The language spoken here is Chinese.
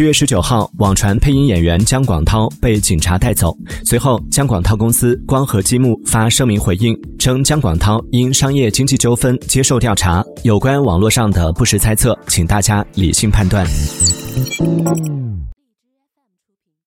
七月十九号，网传配音演员姜广涛被警察带走。随后，姜广涛公司光合积木发声明回应，称姜广涛因商业经济纠纷接受调查。有关网络上的不实猜测，请大家理性判断。